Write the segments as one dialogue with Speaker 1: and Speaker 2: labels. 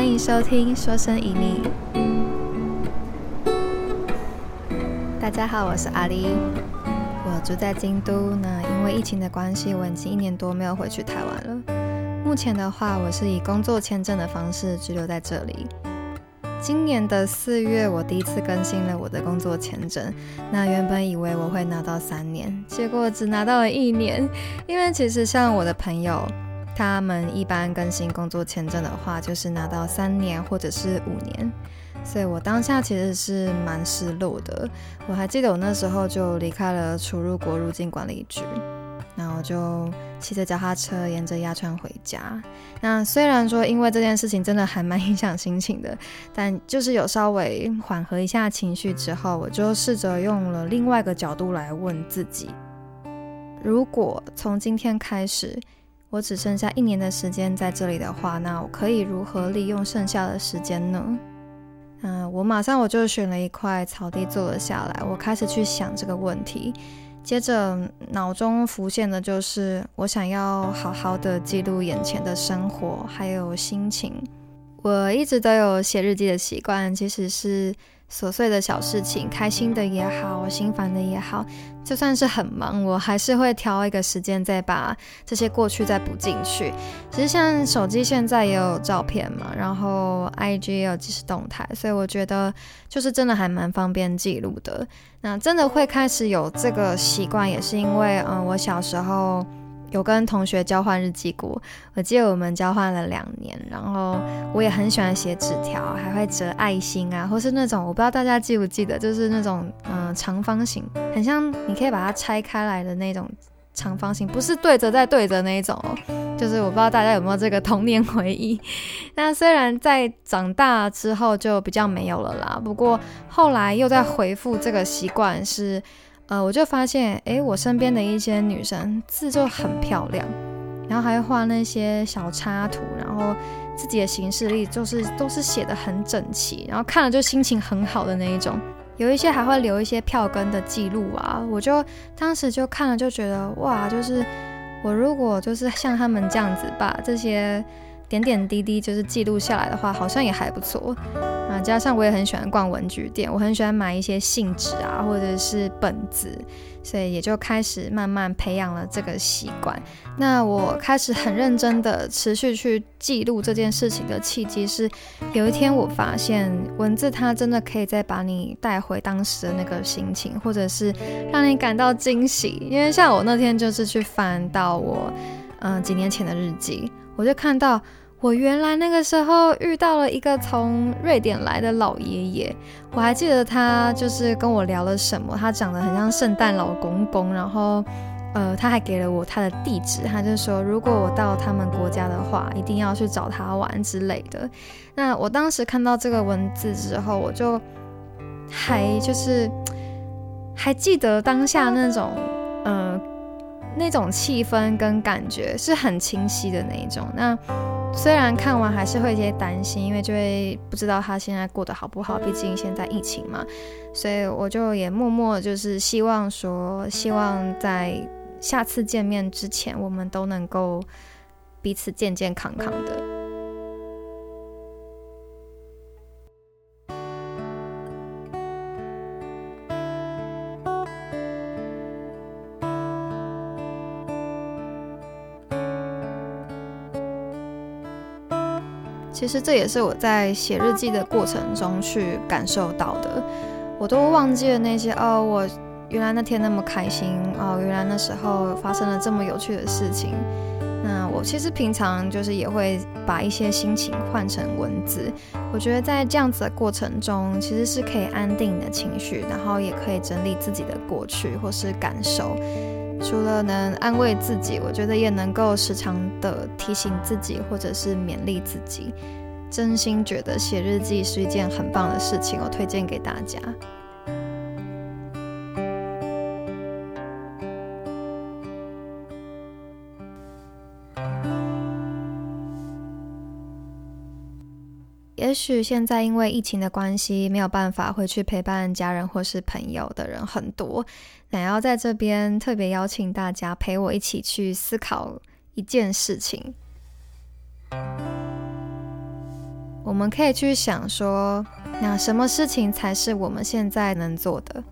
Speaker 1: 欢迎收听《说声一逆》。大家好，我是阿丽，我住在京都。那因为疫情的关系，我已经一年多没有回去台湾了。目前的话，我是以工作签证的方式居留在这里。今年的四月，我第一次更新了我的工作签证。那原本以为我会拿到三年，结果只拿到了一年。因为其实像我的朋友。他们一般更新工作签证的话，就是拿到三年或者是五年，所以我当下其实是蛮失落的。我还记得我那时候就离开了出入国入境管理局，然后就骑着脚踏车沿着鸭川回家。那虽然说因为这件事情真的还蛮影响心情的，但就是有稍微缓和一下情绪之后，我就试着用了另外一个角度来问自己：如果从今天开始。我只剩下一年的时间在这里的话，那我可以如何利用剩下的时间呢？嗯，我马上我就选了一块草地坐了下来，我开始去想这个问题。接着脑中浮现的就是我想要好好的记录眼前的生活还有心情。我一直都有写日记的习惯，其实是。琐碎的小事情，开心的也好，心烦的也好，就算是很忙，我还是会挑一个时间再把这些过去再补进去。其实像手机现在也有照片嘛，然后 IG 也有即时动态，所以我觉得就是真的还蛮方便记录的。那真的会开始有这个习惯，也是因为嗯，我小时候。有跟同学交换日记过，我记得我们交换了两年，然后我也很喜欢写纸条，还会折爱心啊，或是那种我不知道大家记不记得，就是那种嗯长方形，很像你可以把它拆开来的那种长方形，不是对着再对着那一种，就是我不知道大家有没有这个童年回忆。那虽然在长大之后就比较没有了啦，不过后来又在回复这个习惯是。呃，我就发现，哎，我身边的一些女生字就很漂亮，然后还会画那些小插图，然后自己的行事历就是都是写的很整齐，然后看了就心情很好的那一种。有一些还会留一些票根的记录啊，我就当时就看了就觉得，哇，就是我如果就是像他们这样子把这些。点点滴滴就是记录下来的话，好像也还不错啊。加上我也很喜欢逛文具店，我很喜欢买一些信纸啊，或者是本子，所以也就开始慢慢培养了这个习惯。那我开始很认真的持续去记录这件事情的契机是，有一天我发现文字它真的可以再把你带回当时的那个心情，或者是让你感到惊喜。因为像我那天就是去翻到我嗯几年前的日记，我就看到。我原来那个时候遇到了一个从瑞典来的老爷爷，我还记得他就是跟我聊了什么，他长得很像圣诞老公公，然后，呃，他还给了我他的地址，他就说如果我到他们国家的话，一定要去找他玩之类的。那我当时看到这个文字之后，我就还就是还记得当下那种，嗯，那种气氛跟感觉是很清晰的那一种。那。虽然看完还是会有些担心，因为就会不知道他现在过得好不好，毕竟现在疫情嘛，所以我就也默默就是希望说，希望在下次见面之前，我们都能够彼此健健康康的。其实这也是我在写日记的过程中去感受到的，我都忘记了那些哦，我原来那天那么开心哦，原来那时候发生了这么有趣的事情。那我其实平常就是也会把一些心情换成文字，我觉得在这样子的过程中，其实是可以安定的情绪，然后也可以整理自己的过去或是感受。除了能安慰自己，我觉得也能够时常的提醒自己，或者是勉励自己。真心觉得写日记是一件很棒的事情，我推荐给大家。也许现在因为疫情的关系，没有办法回去陪伴家人或是朋友的人很多。想要在这边特别邀请大家陪我一起去思考一件事情。我们可以去想说，那什么事情才是我们现在能做的？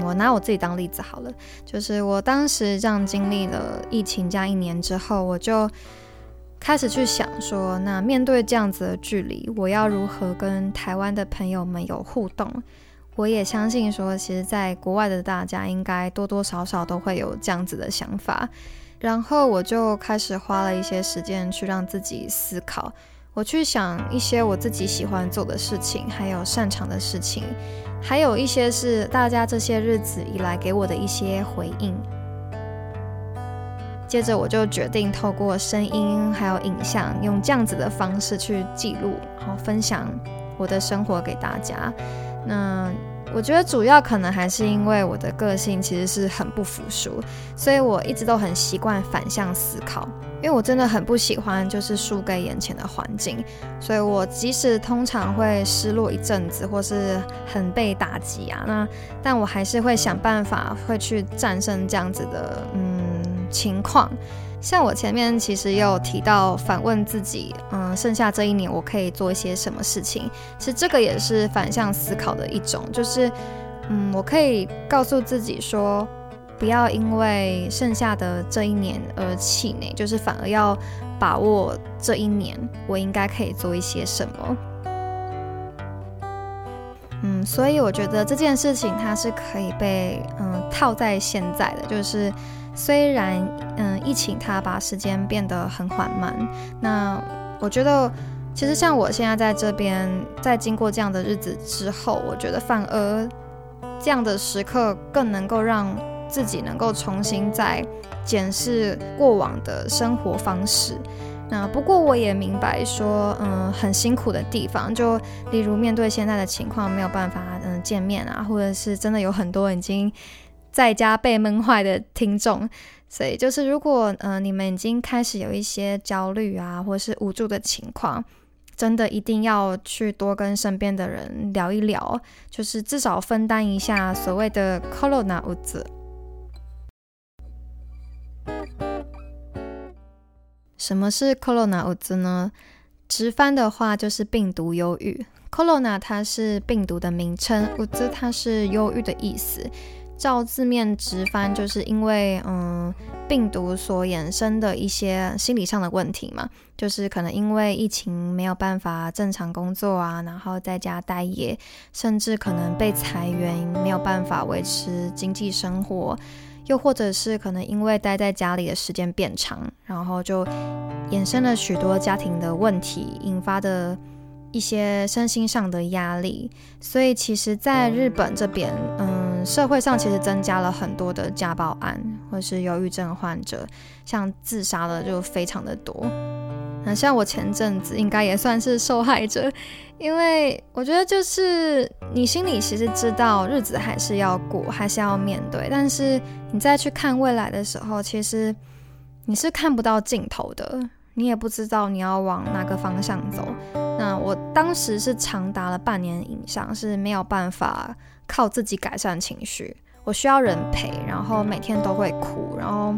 Speaker 1: 我拿我自己当例子好了，就是我当时这样经历了疫情加一年之后，我就开始去想说，那面对这样子的距离，我要如何跟台湾的朋友们有互动？我也相信说，其实在国外的大家应该多多少少都会有这样子的想法。然后我就开始花了一些时间去让自己思考，我去想一些我自己喜欢做的事情，还有擅长的事情，还有一些是大家这些日子以来给我的一些回应。接着我就决定透过声音还有影像，用这样子的方式去记录，然后分享我的生活给大家。那。我觉得主要可能还是因为我的个性其实是很不服输，所以我一直都很习惯反向思考。因为我真的很不喜欢就是输给眼前的环境，所以我即使通常会失落一阵子或是很被打击啊，那但我还是会想办法会去战胜这样子的嗯情况。像我前面其实有提到反问自己，嗯，剩下这一年我可以做一些什么事情？其实这个也是反向思考的一种，就是，嗯，我可以告诉自己说，不要因为剩下的这一年而气馁，就是反而要把握这一年，我应该可以做一些什么。嗯，所以我觉得这件事情它是可以被嗯套在现在的，就是。虽然，嗯，疫情它把时间变得很缓慢，那我觉得，其实像我现在在这边，在经过这样的日子之后，我觉得反而这样的时刻更能够让自己能够重新再检视过往的生活方式。那不过我也明白说，嗯，很辛苦的地方，就例如面对现在的情况没有办法，嗯，见面啊，或者是真的有很多已经。在家被闷坏的听众，所以就是如果呃你们已经开始有一些焦虑啊，或是无助的情况，真的一定要去多跟身边的人聊一聊，就是至少分担一下所谓的 corona 物质。什么是 corona 物质呢？直翻的话就是病毒忧郁。corona 它是病毒的名称，物质它是忧郁的意思。照字面直翻，就是因为嗯病毒所衍生的一些心理上的问题嘛，就是可能因为疫情没有办法正常工作啊，然后在家待业，甚至可能被裁员，没有办法维持经济生活，又或者是可能因为待在家里的时间变长，然后就衍生了许多家庭的问题，引发的。一些身心上的压力，所以其实，在日本这边，嗯，社会上其实增加了很多的家暴案，或是忧郁症患者，像自杀的就非常的多。那像我前阵子应该也算是受害者，因为我觉得就是你心里其实知道日子还是要过，还是要面对，但是你再去看未来的时候，其实你是看不到尽头的。你也不知道你要往哪个方向走。那我当时是长达了半年以上是没有办法靠自己改善情绪，我需要人陪，然后每天都会哭，然后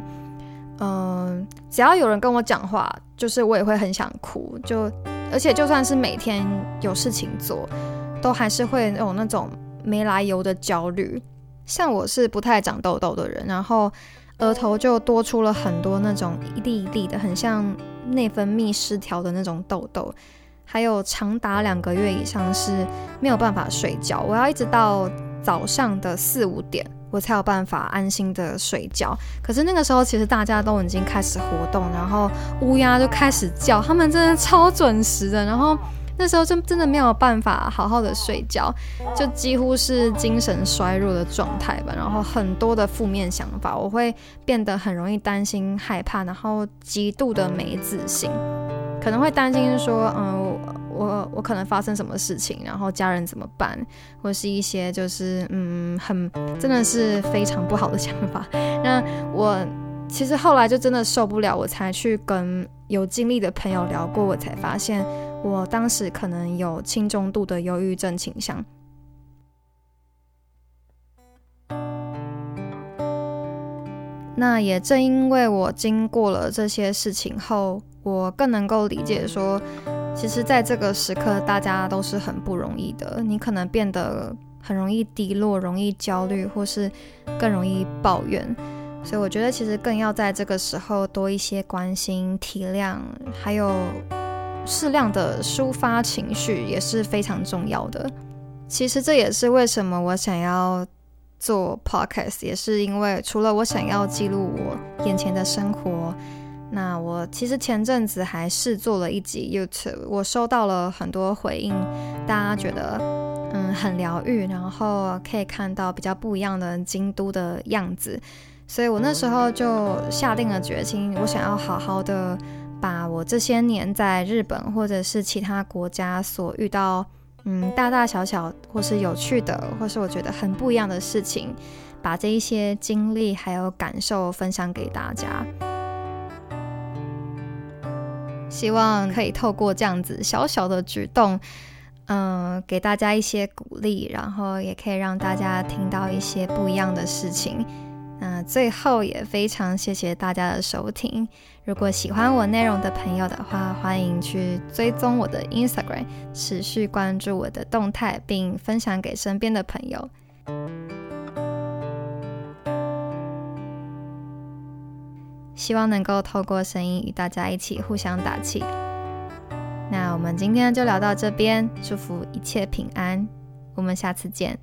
Speaker 1: 嗯，只要有人跟我讲话，就是我也会很想哭，就而且就算是每天有事情做，都还是会有那种没来由的焦虑。像我是不太长痘痘的人，然后额头就多出了很多那种一粒一粒的，很像。内分泌失调的那种痘痘，还有长达两个月以上是没有办法睡觉，我要一直到早上的四五点，我才有办法安心的睡觉。可是那个时候，其实大家都已经开始活动，然后乌鸦就开始叫，他们真的超准时的，然后。那时候就真的没有办法好好的睡觉，就几乎是精神衰弱的状态吧。然后很多的负面想法，我会变得很容易担心、害怕，然后极度的没自信，可能会担心说，嗯，我我可能发生什么事情，然后家人怎么办，或是一些就是嗯，很真的是非常不好的想法。那我其实后来就真的受不了，我才去跟有经历的朋友聊过，我才发现。我当时可能有轻中度的忧郁症倾向，那也正因为我经过了这些事情后，我更能够理解说，其实，在这个时刻，大家都是很不容易的。你可能变得很容易低落，容易焦虑，或是更容易抱怨。所以，我觉得其实更要在这个时候多一些关心、体谅，还有适量的抒发情绪，也是非常重要的。其实，这也是为什么我想要做 podcast，也是因为除了我想要记录我眼前的生活。那我其实前阵子还试做了一集 YouTube，我收到了很多回应，大家觉得嗯很疗愈，然后可以看到比较不一样的京都的样子，所以我那时候就下定了决心，我想要好好的把我这些年在日本或者是其他国家所遇到嗯大大小小或是有趣的，或是我觉得很不一样的事情，把这一些经历还有感受分享给大家。希望可以透过这样子小小的举动，嗯，给大家一些鼓励，然后也可以让大家听到一些不一样的事情。那最后也非常谢谢大家的收听。如果喜欢我内容的朋友的话，欢迎去追踪我的 Instagram，持续关注我的动态，并分享给身边的朋友。希望能够透过声音与大家一起互相打气。那我们今天就聊到这边，祝福一切平安，我们下次见。